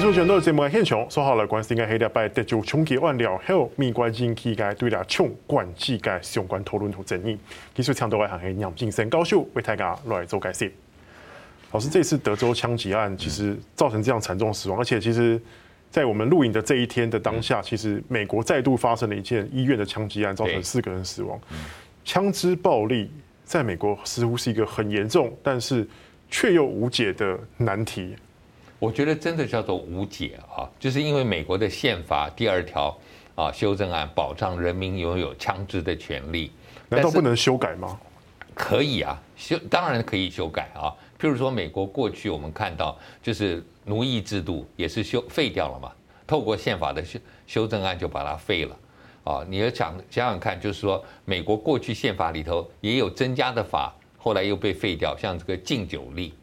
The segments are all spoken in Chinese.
艺术全都节目现场，说好了，关心个黑的拜得就冲击完了后，美国人气概对了冲关系个相关讨论和争议。技术强度外行系杨敬生教授为大家来做解释。老师，这次德州枪击案其实造成这样惨重死亡，而且其实，在我们录影的这一天的当下，其实美国再度发生了一件医院的枪击案，造成四个人死亡。枪支暴力在美国似乎是一个很严重，但是却又无解的难题。我觉得真的叫做无解啊，就是因为美国的宪法第二条啊修正案保障人民拥有枪支的权利，难道不能修改吗？可以啊，修当然可以修改啊。譬如说，美国过去我们看到，就是奴役制度也是修废掉了嘛，透过宪法的修修正案就把它废了，啊，你要想想想看，就是说，美国过去宪法里头也有增加的法，后来又被废掉，像这个禁酒令，啊，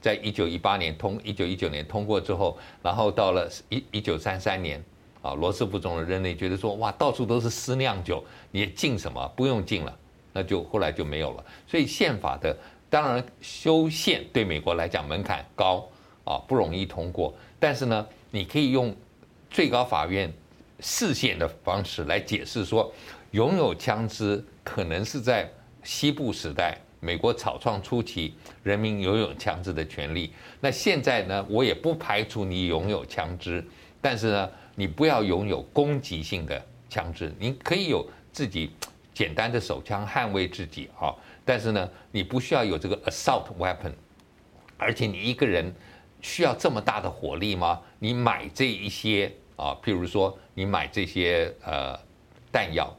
在一九一八年通，一九一九年通过之后，然后到了一一九三三年，啊，罗斯福总统任内觉得说，哇，到处都是私酿酒，你禁什么？不用禁了，那就后来就没有了，所以宪法的。当然，修宪对美国来讲门槛高啊，不容易通过。但是呢，你可以用最高法院释宪的方式来解释说，拥有枪支可能是在西部时代美国草创初期人民拥有枪支的权利。那现在呢，我也不排除你拥有枪支，但是呢，你不要拥有攻击性的枪支，你可以有自己简单的手枪捍卫自己啊。但是呢，你不需要有这个 assault weapon，而且你一个人需要这么大的火力吗？你买这一些啊，譬如说你买这些呃弹药，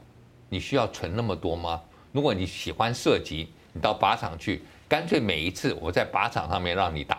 你需要存那么多吗？如果你喜欢射击，你到靶场去，干脆每一次我在靶场上面让你打，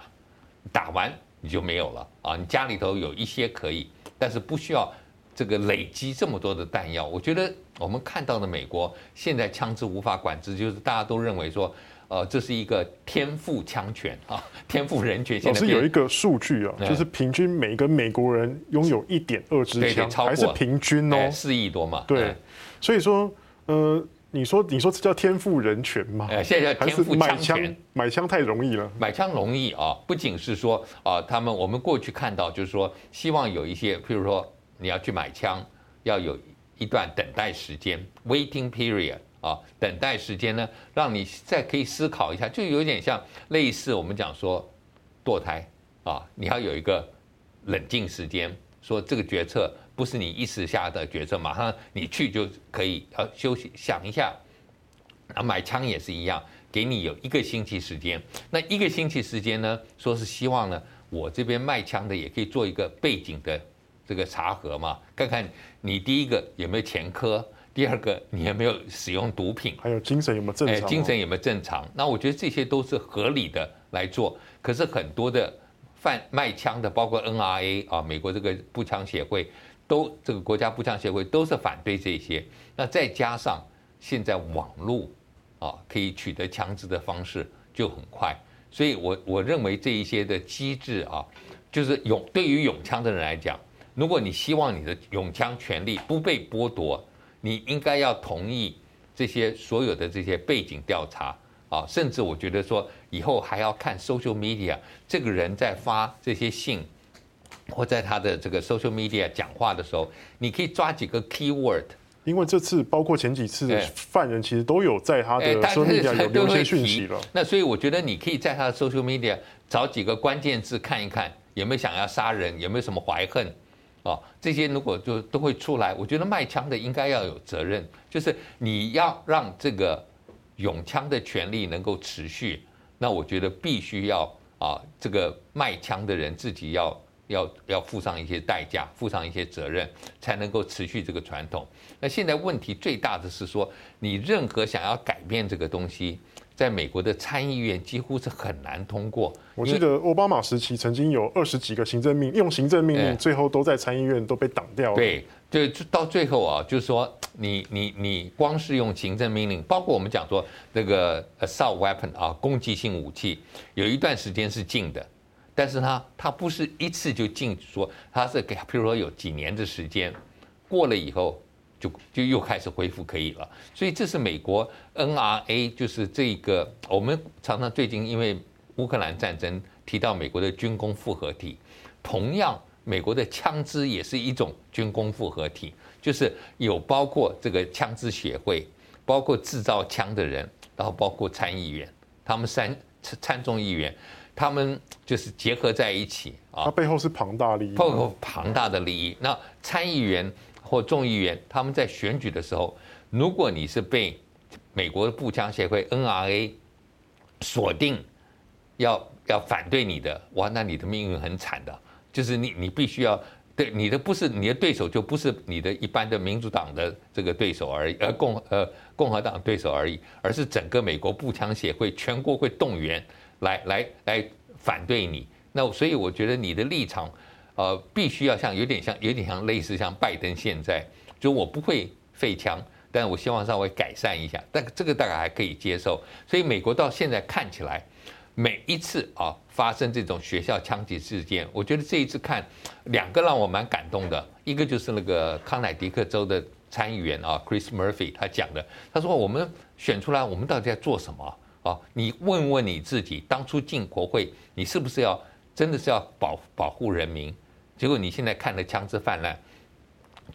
打完你就没有了啊。你家里头有一些可以，但是不需要。这个累积这么多的弹药，我觉得我们看到的美国现在枪支无法管制，就是大家都认为说，呃，这是一个天赋枪权啊，天赋人权。老师有一个数据啊，就是平均每个美国人拥有一点二支枪，还是平均哦，四亿多嘛。对，所以说，呃，你说你说这叫天赋人权吗？呃，现在叫天赋枪权，买枪太容易了，买枪容易啊，不仅是说啊，他们我们过去看到就是说，希望有一些，譬如说。你要去买枪，要有一段等待时间 （waiting period） 啊，等待时间呢，让你再可以思考一下，就有点像类似我们讲说堕胎啊，你要有一个冷静时间，说这个决策不是你一时下的决策，马上你去就可以要休息想一下。啊，买枪也是一样，给你有一个星期时间，那一个星期时间呢，说是希望呢，我这边卖枪的也可以做一个背景的。这个查核嘛，看看你第一个有没有前科，第二个你有没有使用毒品，还有精神有没有正常？精神有没有正常？那我觉得这些都是合理的来做。可是很多的贩卖枪的，包括 NRA 啊，美国这个步枪协会，都这个国家步枪协会都是反对这些。那再加上现在网络啊，可以取得枪支的方式就很快，所以我我认为这一些的机制啊，就是拥对于拥枪的人来讲。如果你希望你的拥枪权利不被剥夺，你应该要同意这些所有的这些背景调查啊，甚至我觉得说以后还要看 social media 这个人在发这些信或在他的这个 social media 讲话的时候，你可以抓几个 keyword，因为这次包括前几次的犯人其实都有在他的 social media 有留些讯息了。那所以我觉得你可以在他的 social media 找几个关键字看一看，有没有想要杀人，有没有什么怀恨。哦，这些如果就都会出来，我觉得卖枪的应该要有责任，就是你要让这个拥枪的权利能够持续，那我觉得必须要啊，这个卖枪的人自己要要要付上一些代价，付上一些责任，才能够持续这个传统。那现在问题最大的是说，你任何想要改变这个东西。在美国的参议院几乎是很难通过。我记得奥巴马时期曾经有二十几个行政命用行政命令，最后都在参议院都被挡掉了。对，就到最后啊，就是说你你你光是用行政命令，包括我们讲说那个 assault weapon 啊，攻击性武器，有一段时间是禁的，但是它它不是一次就禁止，说它是给，譬如说有几年的时间过了以后。就就又开始恢复可以了，所以这是美国 NRA，就是这个我们常常最近因为乌克兰战争提到美国的军工复合体，同样，美国的枪支也是一种军工复合体，就是有包括这个枪支协会，包括制造枪的人，然后包括参议员，他们三参众议员，他们就是结合在一起啊。它背后是庞大利益，包括庞大的利益。那参议员或众议员，他们在选举的时候，如果你是被美国的步枪协会 NRA 锁定，要要反对你的，哇，那你的命运很惨的，就是你你必须要对你的不是你的对手，就不是你的一般的民主党的这个对手而已，而共呃共和党对手而已，而是整个美国步枪协会全国会动员来来来反对你。那所以我觉得你的立场，呃，必须要像有点像有点像类似像拜登现在，就我不会废枪。但我希望稍微改善一下，但这个大概还可以接受。所以美国到现在看起来，每一次啊发生这种学校枪击事件，我觉得这一次看两个让我蛮感动的，一个就是那个康乃狄克州的参议员啊，Chris Murphy 他讲的，他说我们选出来，我们到底在做什么哦？你问问你自己，当初进国会，你是不是要真的是要保保护人民？结果你现在看的枪支泛滥，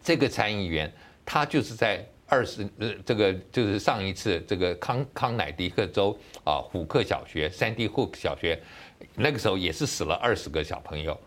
这个参议员他就是在。二十呃，这个就是上一次这个康康乃狄克州啊，虎克小学、Sandy Hook 小学，那个时候也是死了二十个小朋友。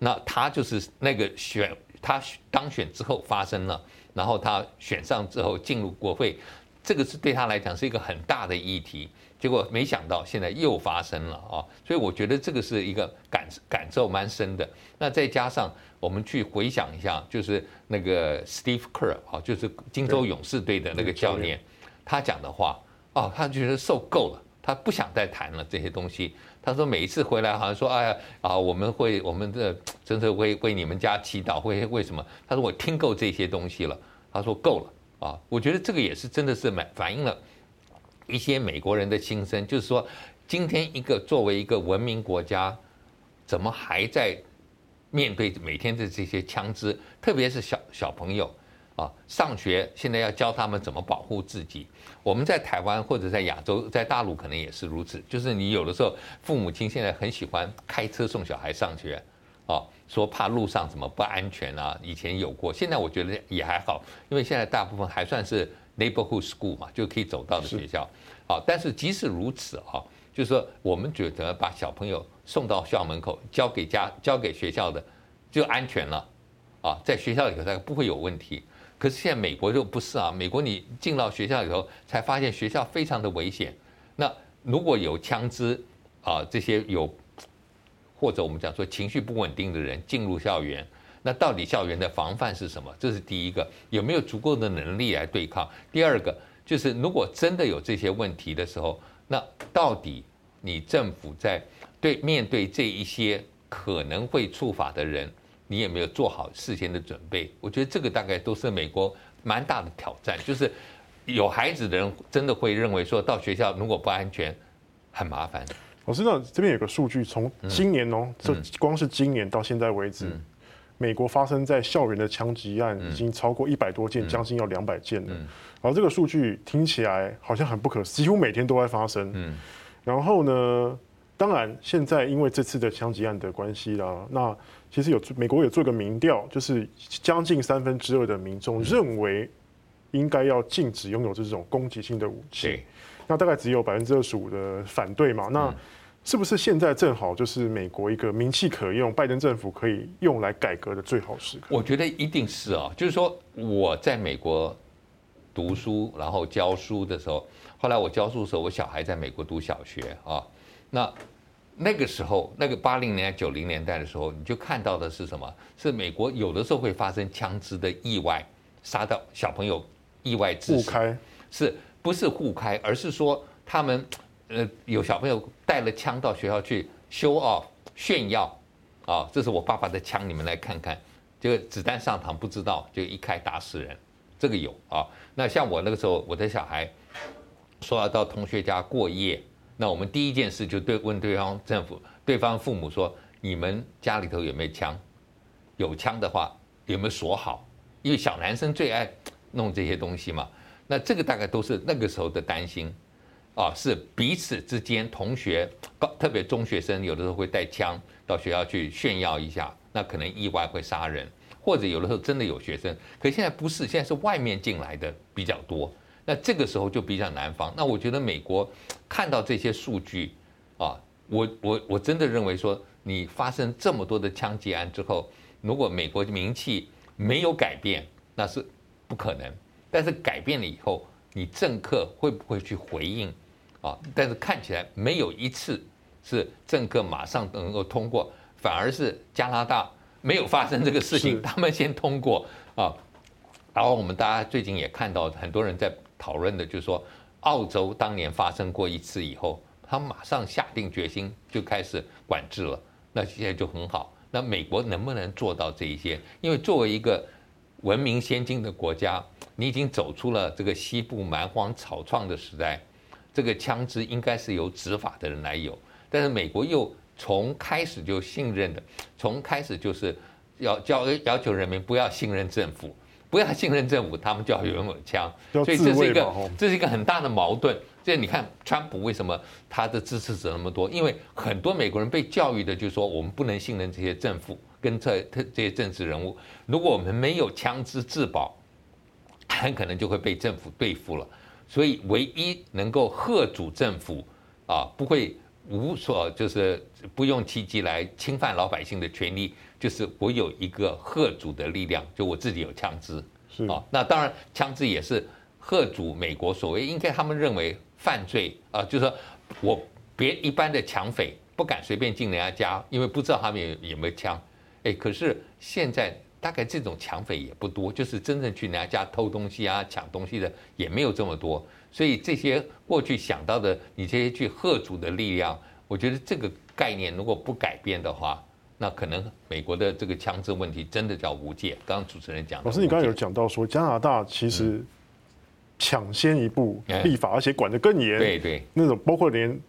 那他就是那个选他当选之后发生了，然后他选上之后进入国会，这个是对他来讲是一个很大的议题。结果没想到现在又发生了啊，所以我觉得这个是一个感感受蛮深的。那再加上我们去回想一下，就是那个 Steve Kerr 啊，就是金州勇士队的那个教练，他讲的话哦，他觉得受够了，他不想再谈了这些东西。他说每一次回来好像说哎呀啊，我们会我们的真的为为你们家祈祷，会为什么？他说我听够这些东西了。他说够了啊，我觉得这个也是真的是蛮反映了。一些美国人的心声，就是说，今天一个作为一个文明国家，怎么还在面对每天的这些枪支？特别是小小朋友啊，上学现在要教他们怎么保护自己。我们在台湾或者在亚洲，在大陆可能也是如此。就是你有的时候，父母亲现在很喜欢开车送小孩上学，啊，说怕路上怎么不安全啊。以前有过，现在我觉得也还好，因为现在大部分还算是。Neighborhood school 嘛，就可以走到的学校，好，但是即使如此啊，就是说我们觉得把小朋友送到校门口，交给家，交给学校的，就安全了，啊，在学校里头他不会有问题。可是现在美国就不是啊，美国你进到学校里头，才发现学校非常的危险。那如果有枪支啊，这些有或者我们讲说情绪不稳定的人进入校园。那到底校园的防范是什么？这是第一个，有没有足够的能力来对抗？第二个就是，如果真的有这些问题的时候，那到底你政府在对面对这一些可能会触法的人，你有没有做好事先的准备？我觉得这个大概都是美国蛮大的挑战。就是有孩子的人真的会认为说到学校如果不安全，很麻烦。我知道这边有个数据，从今年哦，这光是今年到现在为止。美国发生在校园的枪击案已经超过一百多件，将近要两百件了。然后这个数据听起来好像很不可思议，几乎每天都在发生。然后呢，当然现在因为这次的枪击案的关系啦，那其实有美国有做个民调，就是将近三分之二的民众认为应该要禁止拥有这种攻击性的武器。那大概只有百分之二十五的反对嘛。那是不是现在正好就是美国一个名气可用，拜登政府可以用来改革的最好时刻？我觉得一定是啊，就是说我在美国读书，然后教书的时候，后来我教书的时候，我小孩在美国读小学啊。那那个时候，那个八零年代、九零年代的时候，你就看到的是什么？是美国有的时候会发生枪支的意外，杀到小朋友意外致死。互开是不是互开？而是说他们。呃，有小朋友带了枪到学校去 show off 炫耀，啊，这是我爸爸的枪，你们来看看。这个子弹上膛不知道，就一开打死人，这个有啊。那像我那个时候，我的小孩说要到同学家过夜，那我们第一件事就对问对方政府、对方父母说：你们家里头有没有枪？有枪的话有没有锁好？因为小男生最爱弄这些东西嘛。那这个大概都是那个时候的担心。啊，是彼此之间同学，特别中学生，有的时候会带枪到学校去炫耀一下，那可能意外会杀人，或者有的时候真的有学生，可现在不是，现在是外面进来的比较多，那这个时候就比较难防。那我觉得美国看到这些数据啊，我我我真的认为说，你发生这么多的枪击案之后，如果美国名气没有改变，那是不可能。但是改变了以后，你政客会不会去回应？啊，但是看起来没有一次是政客马上能够通过，反而是加拿大没有发生这个事情，他们先通过啊。然后我们大家最近也看到很多人在讨论的，就是说澳洲当年发生过一次以后，他马上下定决心就开始管制了，那现在就很好。那美国能不能做到这一些？因为作为一个文明先进的国家，你已经走出了这个西部蛮荒草创的时代。这个枪支应该是由执法的人来有，但是美国又从开始就信任的，从开始就是要要要求人民不要信任政府，不要信任政府，他们就要拥有枪，所以这是一个这是一个很大的矛盾。这你看，川普为什么他的支持者那么多？因为很多美国人被教育的就是说，我们不能信任这些政府跟这这些政治人物，如果我们没有枪支自保，很可能就会被政府对付了。所以，唯一能够吓阻政府啊，不会无所就是不用其极来侵犯老百姓的权利，就是我有一个吓阻的力量，就我自己有枪支是啊。那当然，枪支也是吓阻美国所谓应该他们认为犯罪啊，就是说我别一般的抢匪不敢随便进人家家，因为不知道他们有有没有枪。哎，可是现在。大概这种抢匪也不多，就是真正去人家家偷东西啊、抢东西的也没有这么多，所以这些过去想到的你这些去吓阻的力量，我觉得这个概念如果不改变的话，那可能美国的这个枪支问题真的叫无解。刚刚主持人讲，老师你刚刚有讲到说加拿大其实抢先一步立法，而且管得更严，对对，那种包括连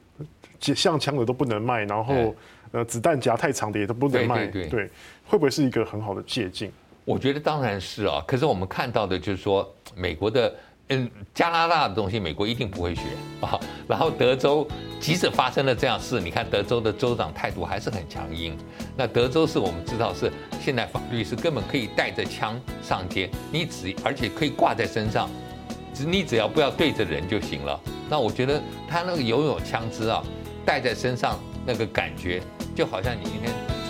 像枪的都不能卖，然后。呃，子弹夹太长的也都不能卖，对，对，会不会是一个很好的借鉴？我觉得当然是啊。可是我们看到的就是说，美国的嗯，加拿大的东西，美国一定不会学啊。然后德州，即使发生了这样事，你看德州的州长态度还是很强硬。那德州是我们知道是现在法律是根本可以带着枪上街，你只而且可以挂在身上，只你只要不要对着人就行了。那我觉得他那个拥有枪支啊，带在身上那个感觉。就好像你今天。